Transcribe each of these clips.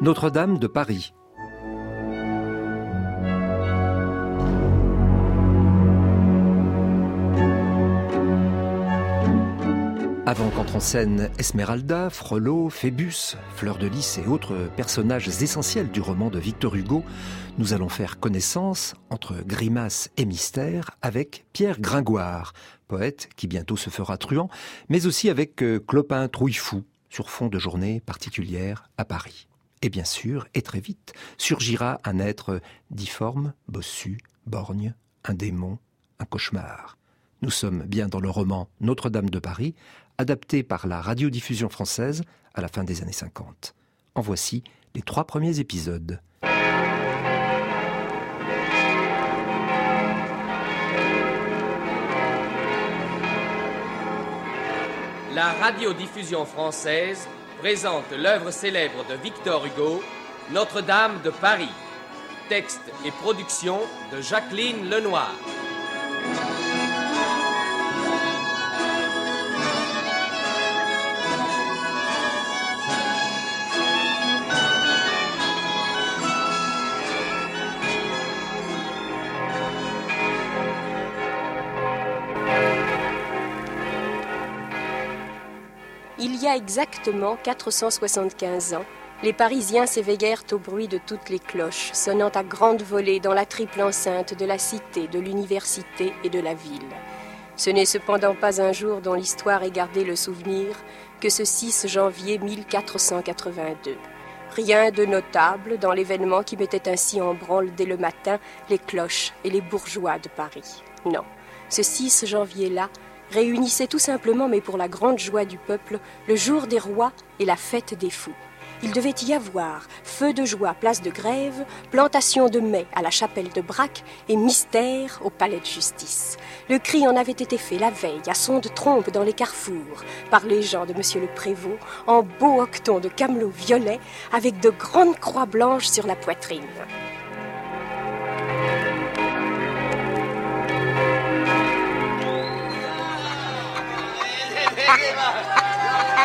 Notre-Dame de Paris. Avant qu'entre en scène Esmeralda, Frollo, Phébus, Fleur de Lys et autres personnages essentiels du roman de Victor Hugo, nous allons faire connaissance, entre grimace et mystère, avec Pierre Gringoire, poète qui bientôt se fera truand, mais aussi avec euh, Clopin Trouillefou, sur fond de journée particulière à Paris. Et bien sûr, et très vite, surgira un être difforme, bossu, borgne, un démon, un cauchemar. Nous sommes bien dans le roman Notre-Dame de Paris, adapté par la radiodiffusion française à la fin des années 50. En voici les trois premiers épisodes. La radiodiffusion française présente l'œuvre célèbre de Victor Hugo, Notre-Dame de Paris. Texte et production de Jacqueline Lenoir. Il y a exactement 475 ans, les Parisiens s'éveillèrent au bruit de toutes les cloches, sonnant à grande volée dans la triple enceinte de la cité, de l'université et de la ville. Ce n'est cependant pas un jour dont l'histoire ait gardé le souvenir que ce 6 janvier 1482. Rien de notable dans l'événement qui mettait ainsi en branle dès le matin les cloches et les bourgeois de Paris. Non, ce 6 janvier-là réunissait tout simplement, mais pour la grande joie du peuple, le jour des rois et la fête des fous. Il devait y avoir feu de joie, place de grève, plantation de mai à la chapelle de Braque et mystère au palais de justice. Le cri en avait été fait la veille à son de trompe dans les carrefours par les gens de Monsieur le Prévost en beau octon de camelot violet avec de grandes croix blanches sur la poitrine.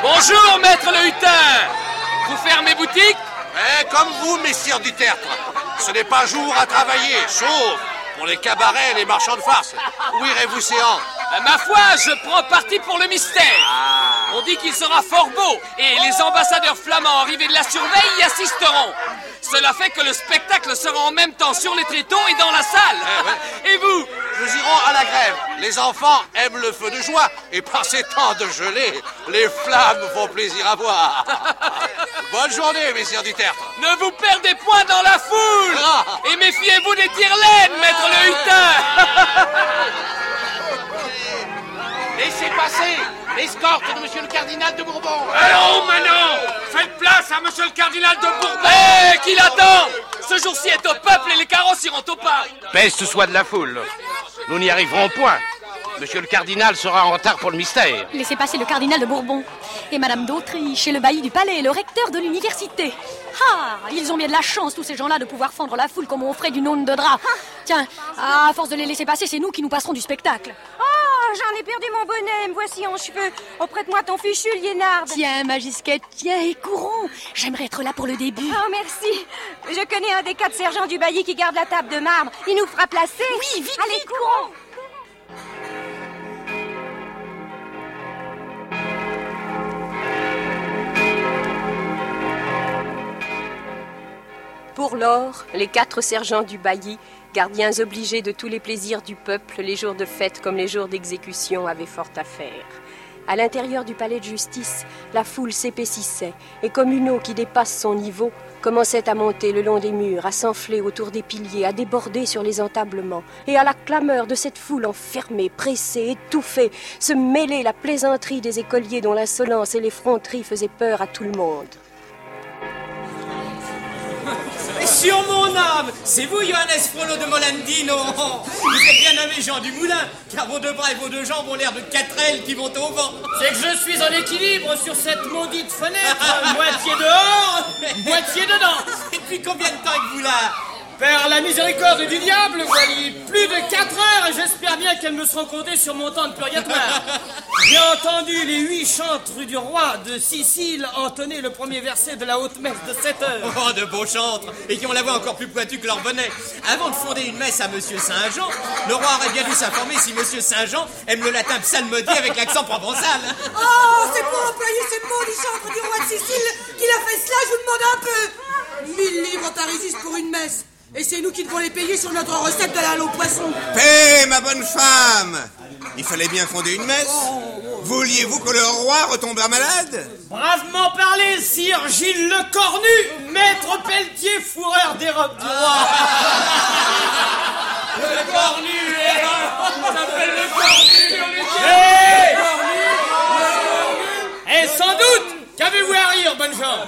Bonjour, maître le hutin Vous fermez boutique? Eh, comme vous, messieurs du tertre. Ce n'est pas jour à travailler, sauf pour les cabarets et les marchands de farce. Où irez-vous séant Euh, Ma foi, je prends parti pour le mystère. On dit qu'il sera fort beau et les ambassadeurs flamands arrivés de la surveille y assisteront. Cela fait que le spectacle sera en même temps sur les tréteaux et dans la salle. Et vous Nous irons à la grève. Les enfants aiment le feu de joie et par ces temps de gelée, les flammes font plaisir à voir. Bonne journée, messieurs du tertre. Ne vous perdez point dans la foule Ah. Et méfiez-vous des tire-laines, maître le hutin Laissez passer l'escorte de monsieur le cardinal de Bourbon. Allons, Manon Faites place à monsieur le cardinal de Bourbon Hé, qui l'attend Ce jour-ci est au peuple et les carrosses iront au pas Peste soit de la foule. Nous n'y arriverons point. Monsieur le cardinal sera en retard pour le mystère. Laissez passer le cardinal de Bourbon et Madame d'Autriche et le bailli du palais et le recteur de l'université. Ah, ils ont bien de la chance, tous ces gens-là, de pouvoir fendre la foule comme on ferait d'une aune de drap. Tiens, à force de les laisser passer, c'est nous qui nous passerons du spectacle. J'en ai perdu mon bonnet, me voici en cheveux. Oh, prête-moi ton fichu, Liénarde. Tiens, Magisquette, tiens, et courons. J'aimerais être là pour le début. Oh, merci. Je connais un des quatre sergents du bailli qui garde la table de marbre. Il nous fera placer. Oui, vite, Allez, vite, courons. Pour lors, les quatre sergents du bailli, gardiens obligés de tous les plaisirs du peuple, les jours de fête comme les jours d'exécution, avaient fort à faire. À l'intérieur du palais de justice, la foule s'épaississait, et comme une eau qui dépasse son niveau, commençait à monter le long des murs, à s'enfler autour des piliers, à déborder sur les entablements, et à la clameur de cette foule enfermée, pressée, étouffée, se mêler la plaisanterie des écoliers dont l'insolence et l'effronterie faisaient peur à tout le monde. Sur mon âme, c'est vous, Johannes Frollo de Molandino. Vous êtes bien nommé Jean du Moulin, car vos deux bras et vos deux jambes ont l'air de quatre ailes qui vont au vent. C'est que je suis en équilibre sur cette maudite fenêtre, moitié dehors, moitié dedans. Depuis combien de temps êtes-vous là? Par la miséricorde du diable, voyez, plus de 4 heures et j'espère bien qu'elles me seront comptées sur mon temps de purgatoire. J'ai entendu les huit chantres du roi de Sicile entonner le premier verset de la haute messe de 7 heures. Oh, de beaux chantres Et qui ont la voix encore plus pointue que leur bonnet. Avant de fonder une messe à Monsieur Saint-Jean, le roi aurait bien dû s'informer si Monsieur Saint-Jean aime le latin psalmodie avec l'accent provençal. Oh, c'est pour employer ce maudit chantre du roi de Sicile qu'il a fait cela, je vous demande un peu. Mille livres en pour une messe. Et c'est nous qui devons les payer sur notre recette de la au poisson. Paix, ma bonne femme Il fallait bien fonder une messe. Vouliez-vous que le roi retombât malade? Bravement parlé, sire Gilles le Cornu, maître Pelletier, fourreur des robes du roi. Le cornu est On s'appelle le cornu Hé Eh, sans doute Qu'avez-vous à rire, bonne gens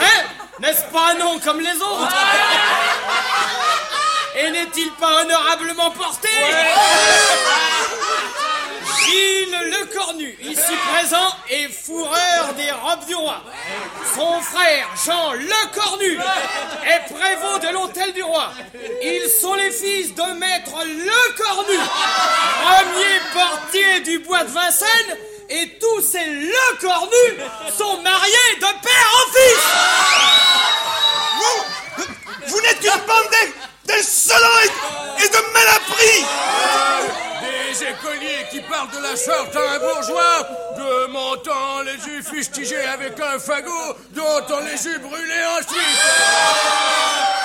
Hein? N'est-ce pas un nom comme les autres Et n'est-il pas honorablement porté Gilles le Cornu, ici présent, est fourreur des robes du roi. Son frère, Jean le Cornu, est prévôt de l'hôtel du roi. Ils sont les fils de maître le Cornu, premier portier du bois de Vincennes, et tous ces le Cornu sont mariés de père en fils. Et de malappris Des écoliers qui parlent de la sorte à un bourgeois, de montant les eut fustigés avec un fagot, dont on les eut brûlés ensuite.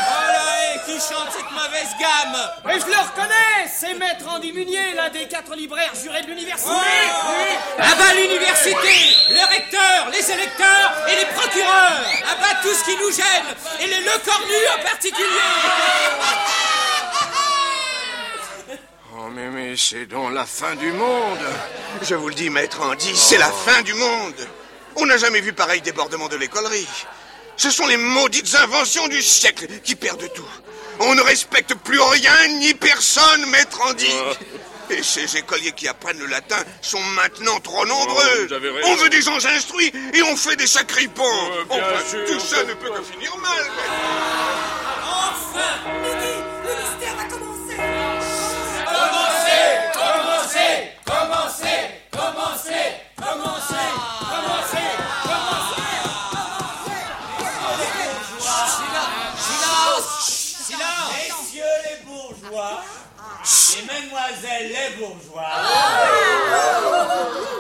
Voilà, et qui chante cette mauvaise gamme? Mais je le reconnais, c'est Maître Andy Munier, l'un des quatre libraires jurés de l'université. À bas l'université, le recteur, les électeurs et les procureurs. À bas tout ce qui nous gêne, et les le cornu en particulier. Oh, mais, mais c'est donc la fin du monde Je vous le dis, maître Andy, c'est la fin du monde On n'a jamais vu pareil débordement de l'écolerie. Ce sont les maudites inventions du siècle qui perdent tout. On ne respecte plus rien ni personne, maître Andy. Et ces écoliers qui apprennent le latin sont maintenant trop nombreux. vous avez raison. on veut des gens instruits et on fait des sacripants. Euh, bien Enfin, sûr. tout ça ne peut que finir mal. Enfin Midi, le mystère va commencer Commencez Commencez Commencez Commencez Commencez Commencez les bourgeois,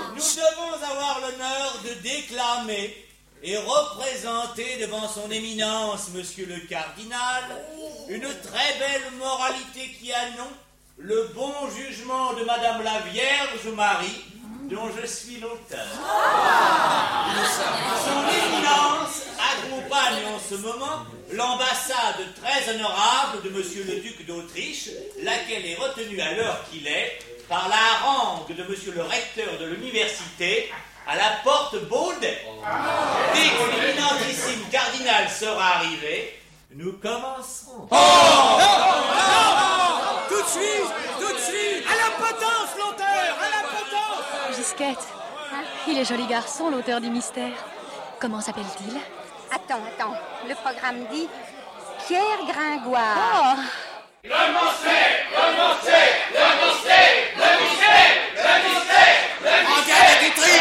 nous devons avoir l'honneur de déclamer et représenter devant son éminence, monsieur le cardinal, une très belle moralité qui a nom, le bon jugement de madame la Vierge Marie, dont je suis l'auteur. Son éminence accompagne en ce moment l'ambassade très honorable de monsieur le duc d'Autriche, laquelle est retenue à l'heure qu'il est par la harangue de monsieur le recteur de l'université à la porte Baudet. Dès que l'éminentissime cardinal sera arrivé, nous commencerons. Suite Tout de suite À la potence, l'auteur À la Gisquette, il est joli garçon, l'auteur du mystère. Comment s'appelle-t-il? Attends, attends. Le programme dit Pierre Gringoire. Oh En garde à Guitry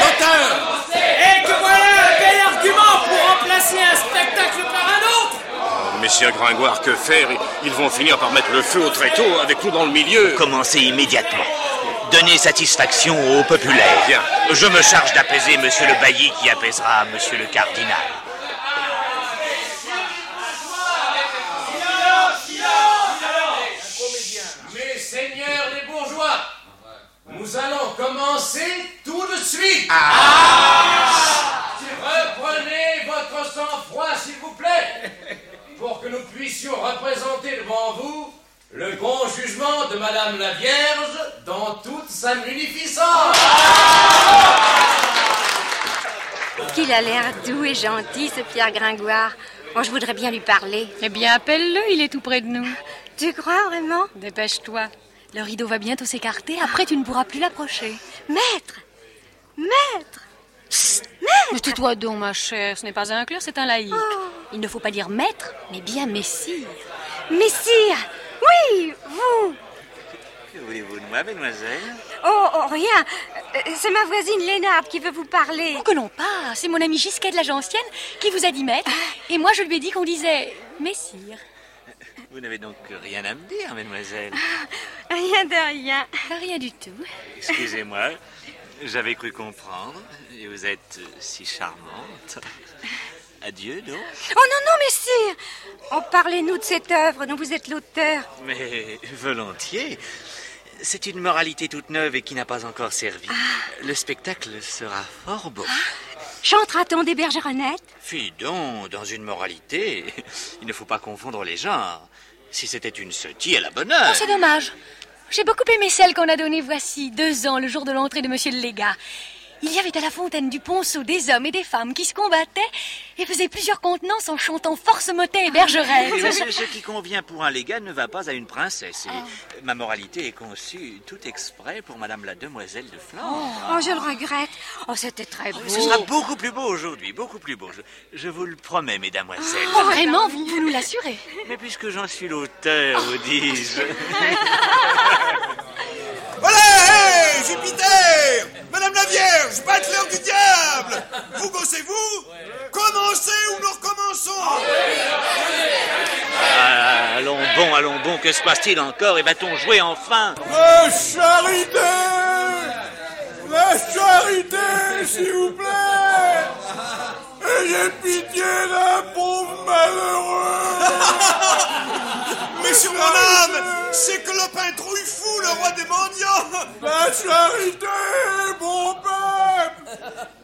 L'auteur Et que voilà un bel argument pour remplacer un spectacle par un autre Messieurs Gringoire, que faire? Ils vont finir par mettre le feu au tréteau avec nous dans le milieu. Commencez immédiatement. Donnez satisfaction au populaire. Bien. Je me charge d'apaiser monsieur le bailli qui apaisera monsieur le cardinal. Mes seigneurs les bourgeois, nous allons commencer tout de suite. Reprenez votre sang-froid, s'il vous plaît, pour que nous puissions représenter devant vous le bon jugement de Madame la Vierge dans toute sa munificence. Qu'il a l'air doux et gentil, ce Pierre Gringoire. Oh, je voudrais bien lui parler. Eh bien, appelle-le, il est tout près de nous. Tu crois vraiment? Dépêche-toi. Le rideau va bientôt s'écarter, après tu ne pourras plus l'approcher. Maître Maître Mais tais-toi donc, ma chère, ce n'est pas un clerc, c'est un laïc. Il ne faut pas dire maître, mais bien messire. Messire Oui, vous voulez-vous de moi, mademoiselle Oh, oh, rien. Euh, C'est ma voisine Lénard qui veut vous parler. Oh, que non pas. C'est mon ami Gisquet de l'âge ancienne qui vous a dit maître. Et moi, je lui ai dit qu'on disait messire. Vous n'avez donc rien à me dire, mademoiselle Rien de rien. Rien du tout. Excusez-moi, j'avais cru comprendre. Et vous êtes si charmante. Adieu, donc. Oh non, non, messire Oh, parlez-nous de cette œuvre dont vous êtes l'auteur. Mais volontiers. C'est une moralité toute neuve et qui n'a pas encore servi. Le spectacle sera fort beau. Chantera-t-on des bergeronnettes? Fis donc, dans une moralité, il ne faut pas confondre les genres. Si c'était une sotie à la bonne heure. Oh, c'est dommage. J'ai beaucoup aimé celle qu'on a donnée voici deux ans, le jour de l'entrée de Monsieur le Légat. Il y avait à la fontaine du Ponceau des hommes et des femmes qui se combattaient et faisaient plusieurs contenances en chantant force motet et bergerette. Ce, ce qui convient pour un légat ne va pas à une princesse. Et ma moralité est conçue tout exprès pour Madame la Demoiselle de Flandre. Oh, je le regrette. Oh, c'était très beau. Ce sera beaucoup plus beau aujourd'hui, beaucoup plus beau. Je, je vous le promets, mesdamoiselles. Oh, vraiment, vous, vous nous l'assurez. Mais puisque j'en suis l'auteur, vous dis-je. Jupiter Madame la Vierge, bateleur du diable Vous bossez-vous Commencez ou nous recommençons Ah, allons bon, allons bon, que se passe-t-il encore Et va-t-on jouer enfin La charité La charité, s'il vous plaît Ayez pitié d'un pauvre malheureux Sur mon âme, c'est Clopin Trouillefou, le roi des mendiants. La charité, mon peuple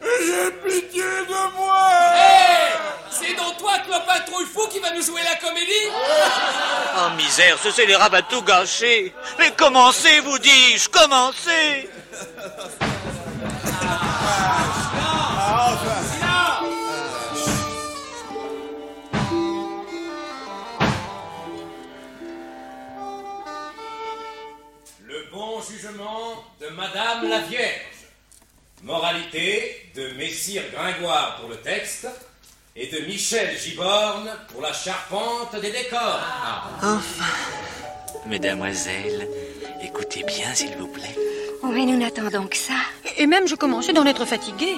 Ayez pitié de moi. Hé C'est donc toi, Clopin Trouillefou, qui va nous jouer la comédie? Oh misère, ce scélérat va tout gâcher Mais commencez, vous dis-je, commencez bon jugement de Madame la Vierge. Moralité de Messire Gringoire pour le texte et de Michel Giborne pour la charpente des décors. Enfin Mesdamoiselles, écoutez bien, s'il vous plaît. Oh, mais nous n'attendons que ça. Et même, je commençais d'en être fatiguée.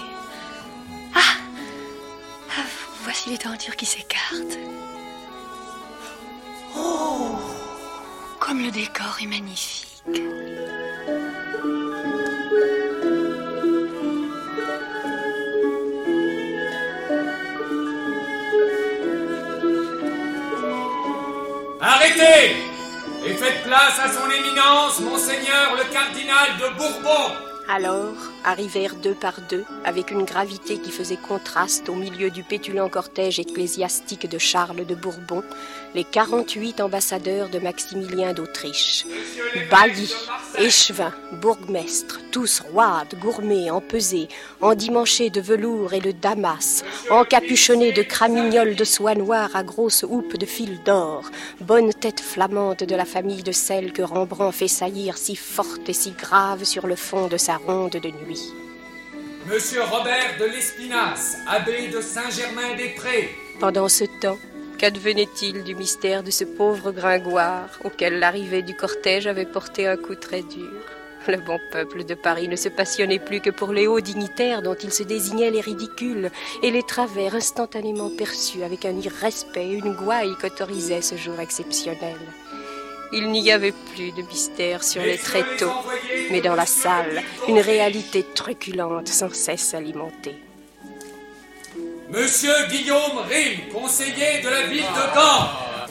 Ah, Ah, Voici les tentures qui s'écartent. Oh Comme le décor est magnifique. Arrêtez Et faites place à son éminence, Monseigneur le cardinal de Bourbon. Alors arrivèrent deux par deux, avec une gravité qui faisait contraste au milieu du pétulant cortège ecclésiastique de Charles de Bourbon, les 48 ambassadeurs de Maximilien d'Autriche. Baillis, échevins, bourgmestres, tous roides, gourmets, empesés, endimanchés de velours et de damas, encapuchonnés de cramignoles de soie noire à grosses houppes de fil d'or, bonne tête flamande de la famille de celle que Rembrandt fait saillir si forte et si grave sur le fond de sa ronde de nuit. Monsieur Robert de l'Espinasse, abbé de Saint-Germain-des-Prés. Pendant ce temps, qu'advenait-il du mystère de ce pauvre Gringoire auquel l'arrivée du cortège avait porté un coup très dur? Le bon peuple de Paris ne se passionnait plus que pour les hauts dignitaires dont il se désignait les ridicules et les travers instantanément perçus avec un irrespect et une gouaille qu'autorisait ce jour exceptionnel. Il n'y avait plus de mystère sur les tréteaux, mais dans la salle, une réalité truculente sans cesse alimentée. Monsieur Guillaume Rime, conseiller de la ville de Gand.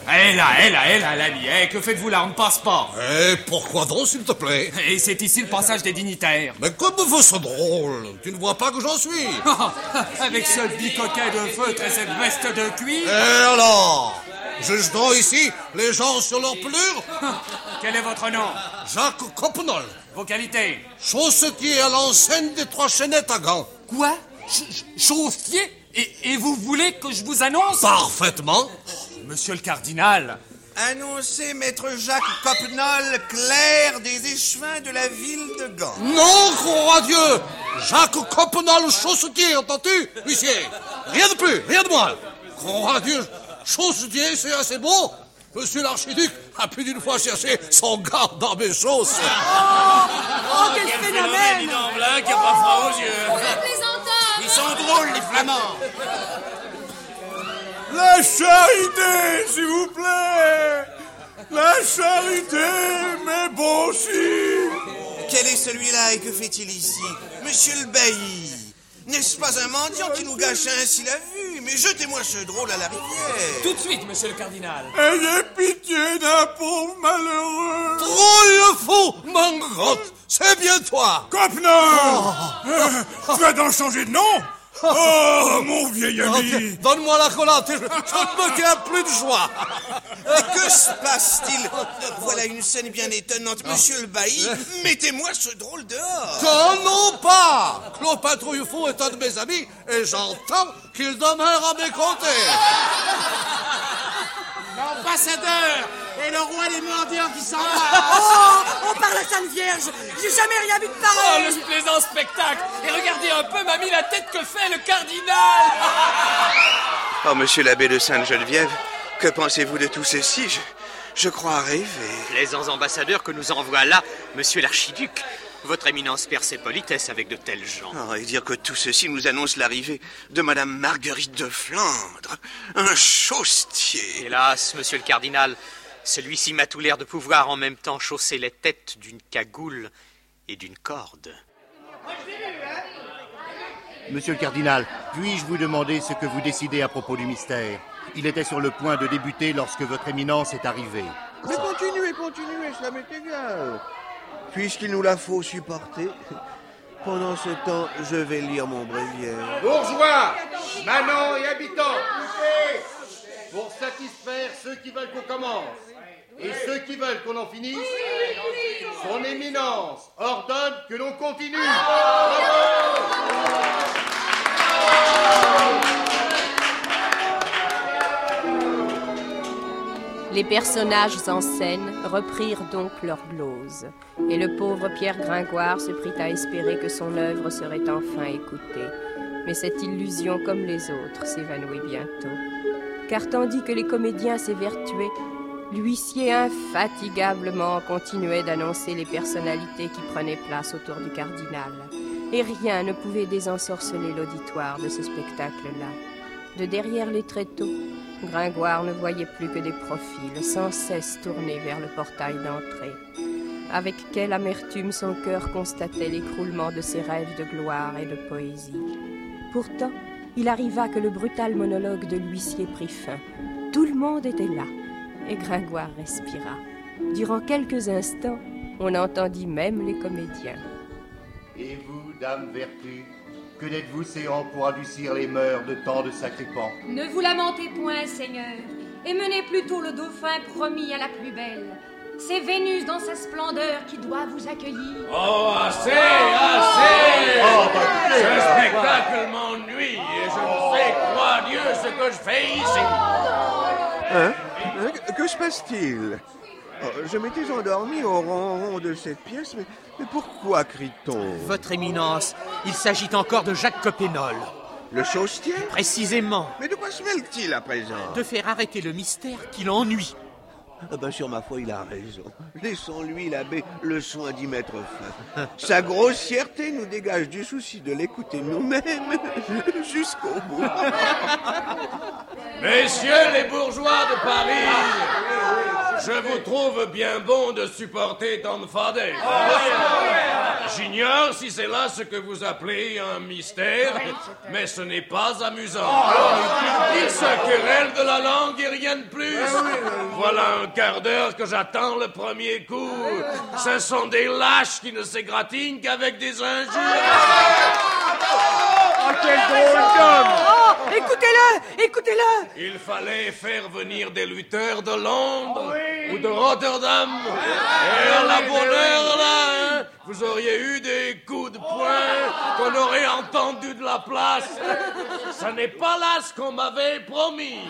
Hé là, hé là, hé là, l'ami, hé, que faites-vous là? On ne passe pas. Eh, pourquoi donc, s'il te plaît? Et c'est ici le passage des dignitaires. Mais comme vous c'est drôle Tu ne vois pas que j'en suis Avec ce bicoquet de feutre et cette veste de cuir. Et alors? Juge donc ici les gens sur leur pelure Quel est votre nom? Jacques Coppenol. Vos qualités? Chaussetier à l'enseigne des Trois Chaînettes à Gand. Quoi? Ch- Chaussetier? Et, et vous voulez que je vous annonce? Parfaitement. Monsieur le cardinal, Annoncez maître Jacques Coppenol, clerc des échevins de la ville de Gand. Non, croix à Dieu Jacques Coppenol, chaussetier, entends-tu, huissier Rien de plus, rien de moins. Croix à Dieu, chaussetier, c'est assez beau. Monsieur l'archiduc a plus d'une fois cherché son garde dans mes chausses. Oh, quel phénomène Dis donc, Blanc, qui a pas froid aux yeux. Ils sont drôles, les Flamands. La charité, s'il vous plaît La charité, mes bons filles Quel est celui-là et que fait-il ici? Monsieur le bailli N'est-ce pas un mendiant qui nous gâche ainsi la vue Mais jetez-moi ce drôle à la rivière. Tout de suite, monsieur le cardinal. Ayez pitié d'un pauvre malheureux. Drôle de fou, Mangrotte, c'est bien toi. Copnard Euh, Tu as donc changé de nom Oh, mon vieil ami Donne-moi la collante, je, je ne me tiens plus de joie. Mais que se passe-t-il? Voilà une scène bien étonnante. Monsieur le bailli, mettez-moi ce drôle dehors T'en non pas? Clopin Trouillefou est un de mes amis et j'entends qu'il demeure à mes côtés. L'ambassadeur et le roi des mendiants qui s'en Oh, on parle à Sainte Vierge J'ai jamais rien vu de Oh, pareil le plaisant spectacle Et regardez un peu, mamie, la tête que fait le cardinal Oh, monsieur l'abbé de Sainte-Geneviève, que pensez-vous de tout ceci? Je, je crois rêver. Plaisants ambassadeurs que nous envoie là, monsieur l'archiduc. Votre éminence perd ses politesses avec de tels gens. Oh, et dire que tout ceci nous annonce l'arrivée de Madame Marguerite de Flandre, un chaussetier. Hélas, monsieur le cardinal, celui-ci m'a tout l'air de pouvoir en même temps chausser les têtes d'une cagoule et d'une corde. Monsieur le cardinal, puis-je vous demander ce que vous décidez à propos du mystère? Il était sur le point de débuter lorsque votre éminence est arrivée. Mais continuez, continuez, cela m'est égal. Puisqu'il nous la faut supporter, pendant ce temps, je vais lire mon bréviaire. Bourgeois, manants et habitants, pour satisfaire ceux qui veulent qu'on commence et ceux qui veulent qu'on en finisse, son éminence ordonne que l'on continue. Les personnages en scène reprirent donc leur glose, et le pauvre Pierre Gringoire se prit à espérer que son œuvre serait enfin écoutée. Mais cette illusion, comme les autres, s'évanouit bientôt. Car tandis que les comédiens s'évertuaient, l'huissier infatigablement continuait d'annoncer les personnalités qui prenaient place autour du cardinal. Et rien ne pouvait désensorceler l'auditoire de ce spectacle-là. De derrière les tréteaux, Gringoire ne voyait plus que des profils sans cesse tournés vers le portail d'entrée. Avec quelle amertume son cœur constatait l'écroulement de ses rêves de gloire et de poésie. Pourtant, il arriva que le brutal monologue de l'huissier prit fin. Tout le monde était là, et Gringoire respira. Durant quelques instants, on entendit même les comédiens. Et vous, dame vertu, que n'êtes-vous séant pour adoucir les mœurs de tant de sacripants Ne vous lamentez point, Seigneur, et menez plutôt le dauphin promis à la plus belle. C'est Vénus dans sa splendeur qui doit vous accueillir. Oh, assez, assez Oh, bah, Ce écoutez, spectacle m'ennuie et je ne sais, croix Dieu, ce que je fais ici. Hein? Que se passe-t-il Oh, Je m'étais endormi au ronron de cette pièce, mais, mais pourquoi crie-t-on Votre éminence, il s'agit encore de Jacques Copénol. Le chaussetier Précisément. Mais de quoi se mêle-t-il à présent De faire arrêter le mystère qui l'ennuie. Ah ben, sur ma foi, il a raison. Laissons-lui, l'abbé, le soin d'y mettre fin. Sa grossièreté nous dégage du souci de l'écouter nous-mêmes jusqu'au bout. Messieurs les bourgeois de Paris, je vous trouve bien bon de supporter tant de fadets. J'ignore si c'est là ce que vous appelez un mystère, mais ce n'est pas amusant. Ils se querellent de la langue et rien de plus. Voilà un quart d'heure que j'attends le premier coup. Ce sont des lâches qui ne s'égratignent qu'avec des injures. quel drôle d'homme Oh, écoutez-le Écoutez-le Il fallait faire venir des lutteurs de Londres ou de Rotterdam. Et à la bonne heure, là, hein, vous auriez eu des coups de poing qu'on aurait entendu de la place. Ce n'est pas là ce qu'on m'avait promis.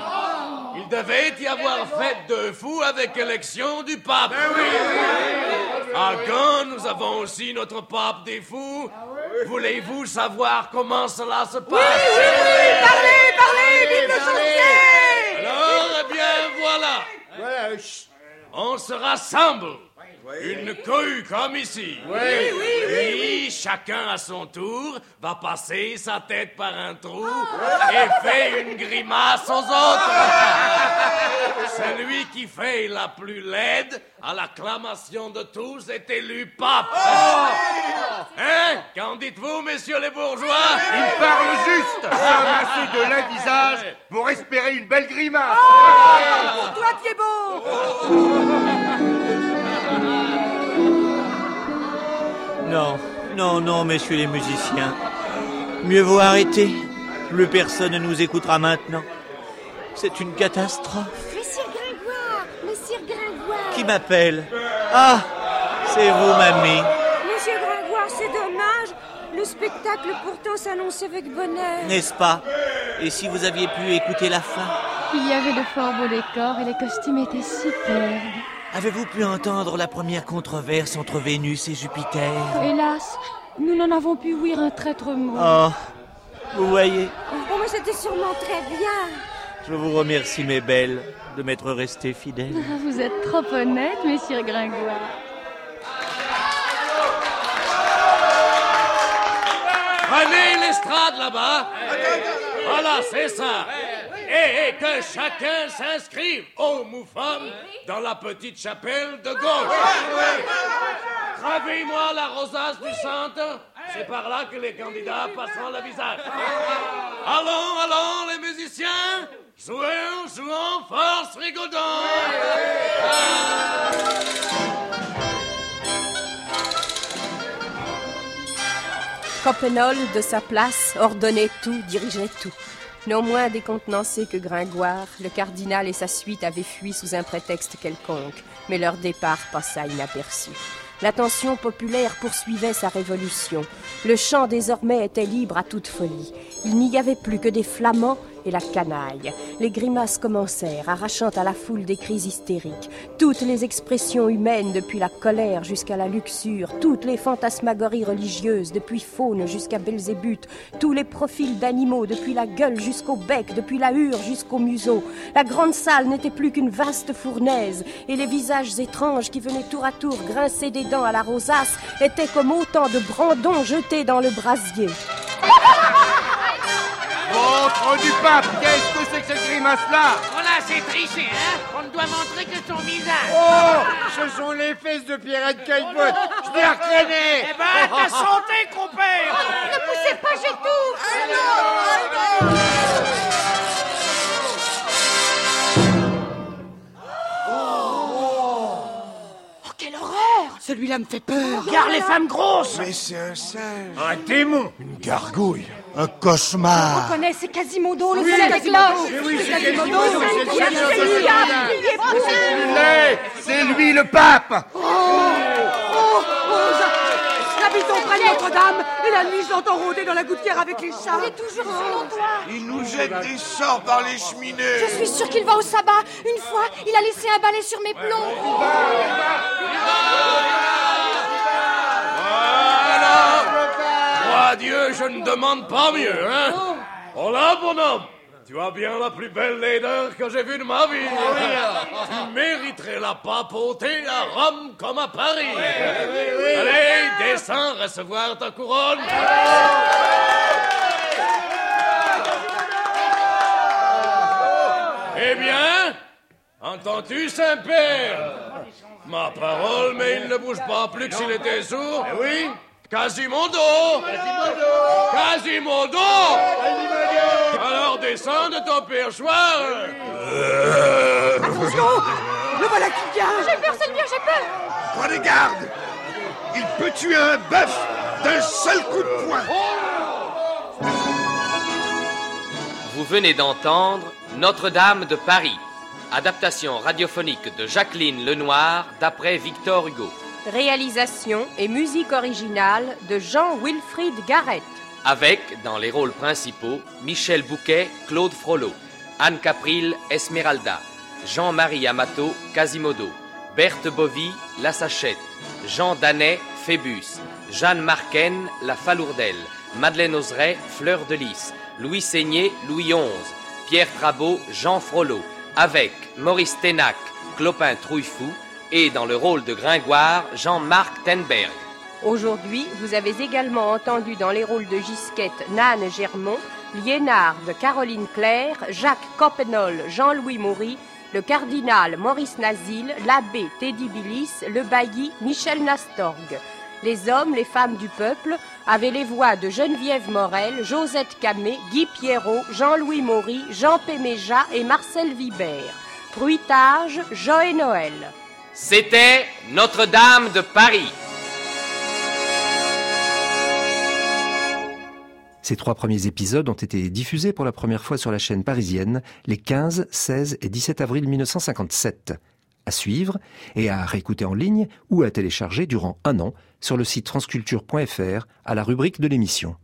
Il devait y avoir fête de fou avec élection du pape. À Gand, nous avons aussi notre pape des fous. Voulez-vous savoir comment cela se passe? Oui, oui, parlez, parlez, vive le chantier Alors, eh bien, voilà. Euh, On se rassemble. Une cohue comme ici. Oui, oui, oui, chacun à son tour va passer sa tête par un trou et fait une grimace aux autres. Celui qui fait la plus laide à l'acclamation de tous est élu pape. Hein? Qu'en dites-vous, messieurs les bourgeois? Il parle juste. S'amasser de l'un visage pour espérer une belle grimace. Pour toi, Thiébaut Non, non, non, messieurs les musiciens. Mieux vaut arrêter. Plus personne ne nous écoutera maintenant. C'est une catastrophe. Monsieur Gringoire Monsieur Gringoire Qui m'appelle? Ah, c'est vous, mamie. Monsieur Gringoire, c'est dommage. Le spectacle pourtant s'annonçait avec bonheur. N'est-ce pas? Et si vous aviez pu écouter la fin? Il y avait de fort beaux décors et les costumes étaient superbes. Avez-vous pu entendre la première controverse entre Vénus et Jupiter Hélas, nous n'en avons pu ouïr un traître mot. Oh, vous voyez, Oh, mais c'était sûrement très bien. je vous remercie, mes belles, de m'être restées fidèles. Vous êtes trop honnête, monsieur Gringoire. Prenez l'estrade là-bas. Voilà, c'est ça. Et, que chacun s'inscrive, homme ou femme, dans la petite chapelle de gauche. Gravez-moi la rosace du centre. C'est par là que les candidats passeront le visage. Allons, allons, les musiciens. Jouons, jouons, force, rigaudons. Coppenol, de sa place, ordonnait tout, dirigeait tout. Non moins décontenancé que Gringoire, le cardinal et sa suite avaient fui sous un prétexte quelconque, mais leur départ passa inaperçu. L'attention populaire poursuivait sa révolution. Le chant désormais était libre à toute folie. Il n'y avait plus que des flamands et la canaille. Les grimaces commencèrent, arrachant à la foule des cris hystériques. Toutes les expressions humaines, depuis la colère jusqu'à la luxure, toutes les fantasmagories religieuses, depuis Faune jusqu'à Belzébuth, tous les profils d'animaux, depuis la gueule jusqu'au bec, depuis la hure jusqu'au museau. La grande salle n'était plus qu'une vaste fournaise, et les visages étranges qui venaient tour à tour grincer des dents à la rosace étaient comme autant de brandons jetés dans le brasier. Montre du pape Qu'est-ce que c'est que cette grimace-là? Oh là, c'est triché, hein? On ne doit montrer que son visage. Oh Ce sont les fesses de Pierrette Caillebotte Je les reconnais Eh ben, ta santé, compère. Ne poussez pas, j'étouffe Oh, Celui-là me fait peur. Regarde les femmes grosses Mais c'est un singe. Un démon Une gargouille. Un cauchemar connaît, c'est Quasimodo, le Oui, Quasimodo. cloche. Mais oui, c'est Quasimodo, c'est lui, de il Saint-Germain. est beau. Il est C'est lui le pape Oh, oh, oh, J'habitons près de Notre-Dame et la nuit je l'entends rôder dans la gouttière avec les chats. Il est toujours sur mon toit. Il nous jette des sorts par les cheminées. Je suis sûre qu'il va au sabbat. Une fois, il a laissé un balai sur mes plombs. Moi, Dieu, je ne demande pas mieux, hein Oh là, bonhomme tu as bien la plus belle laideur que j'ai vue de ma vie. Tu mériterais la papauté à Rome comme à Paris. Allez, descends recevoir ta couronne. Eh bien, entends-tu, Saint-Père Ma parole, mais il ne bouge pas plus que s'il était sourd. Eh oui Quasimodo. Quasimodo. Alors descends de ton perchoir. Attention Le voilà qui vient. J'ai peur, c'est bien, j'ai peur. Prenez garde. Il peut tuer un bœuf d'un seul coup de poing. Vous venez d'entendre Notre-Dame de Paris, adaptation radiophonique de Jacqueline Lenoir d'après Victor Hugo. Réalisation et musique originale de Jean-Wilfried Garrett. Avec, dans les rôles principaux, Michel Bouquet, Claude Frollo, Anne Capril, Esmeralda, Jean-Marie Amato, Quasimodo, Berthe Bovy, La Sachette, Jean Danet, Phébus, Jeanne Marquen, La Falourdelle, Madeleine Oseret, Fleur de Lys, Louis Seigné, Louis XI, Pierre Trabot, Jean Frollo, avec Maurice Ténac, Clopin Trouillefou et dans le rôle de Gringoire, Jean-Marc Tenberg. Aujourd'hui, vous avez également entendu dans les rôles de Gisquette Nanne Germont, Liénard Caroline Claire, Jacques Coppenol, Jean-Louis Maury, le cardinal Maurice Nazil, l'abbé Teddy Billis, le bailli Michel Nastorg. Les hommes, les femmes du peuple avaient les voix de Geneviève Morel, Josette Camé, Guy Pierrot, Jean-Louis Maury, Jean Péméja et Marcel Vibert. Bruitage, Joël Noël. C'était Notre-Dame de Paris. Ces trois premiers épisodes ont été diffusés pour la première fois sur la chaîne parisienne les 15, 16 et 17 avril 1957. À suivre et à réécouter en ligne ou à télécharger durant un an sur le site transculture.fr à la rubrique de l'émission.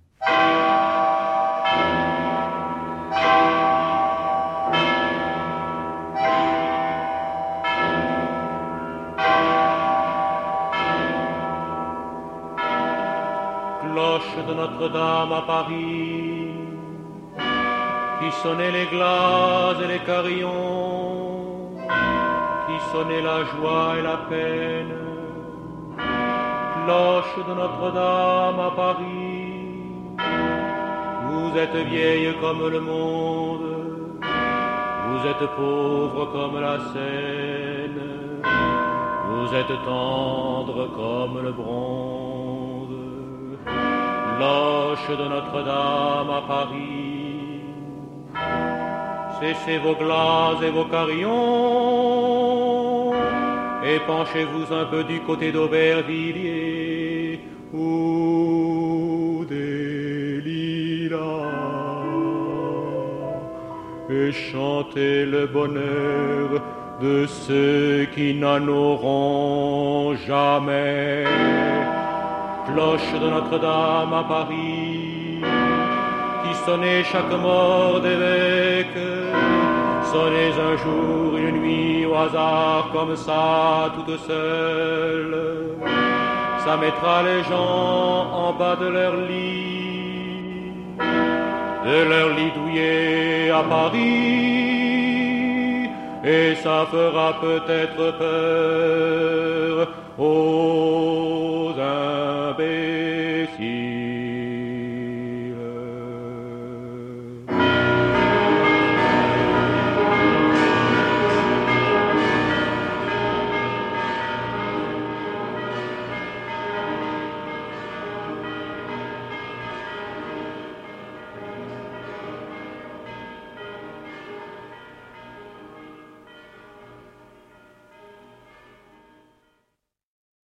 Notre-Dame à Paris, qui sonnait les glaces et les carillons, qui sonnait la joie et la peine. Cloche de Notre-Dame à Paris, vous êtes vieille comme le monde, vous êtes pauvre comme la Seine, vous êtes tendre comme le bronze. Cloche de Notre-Dame à Paris, cessez vos glaces et vos carillons, et penchez-vous un peu du côté d'Aubervilliers, ou des lilas, et chantez le bonheur de ceux qui n'en auront jamais cloche de Notre-Dame à Paris, qui sonnait chaque mort d'évêque, sonnez un jour, une nuit au hasard comme ça, toute seule. Ça mettra les gens en bas de leur lit, de leur lit douillet à Paris, et ça fera peut-être peur Baby.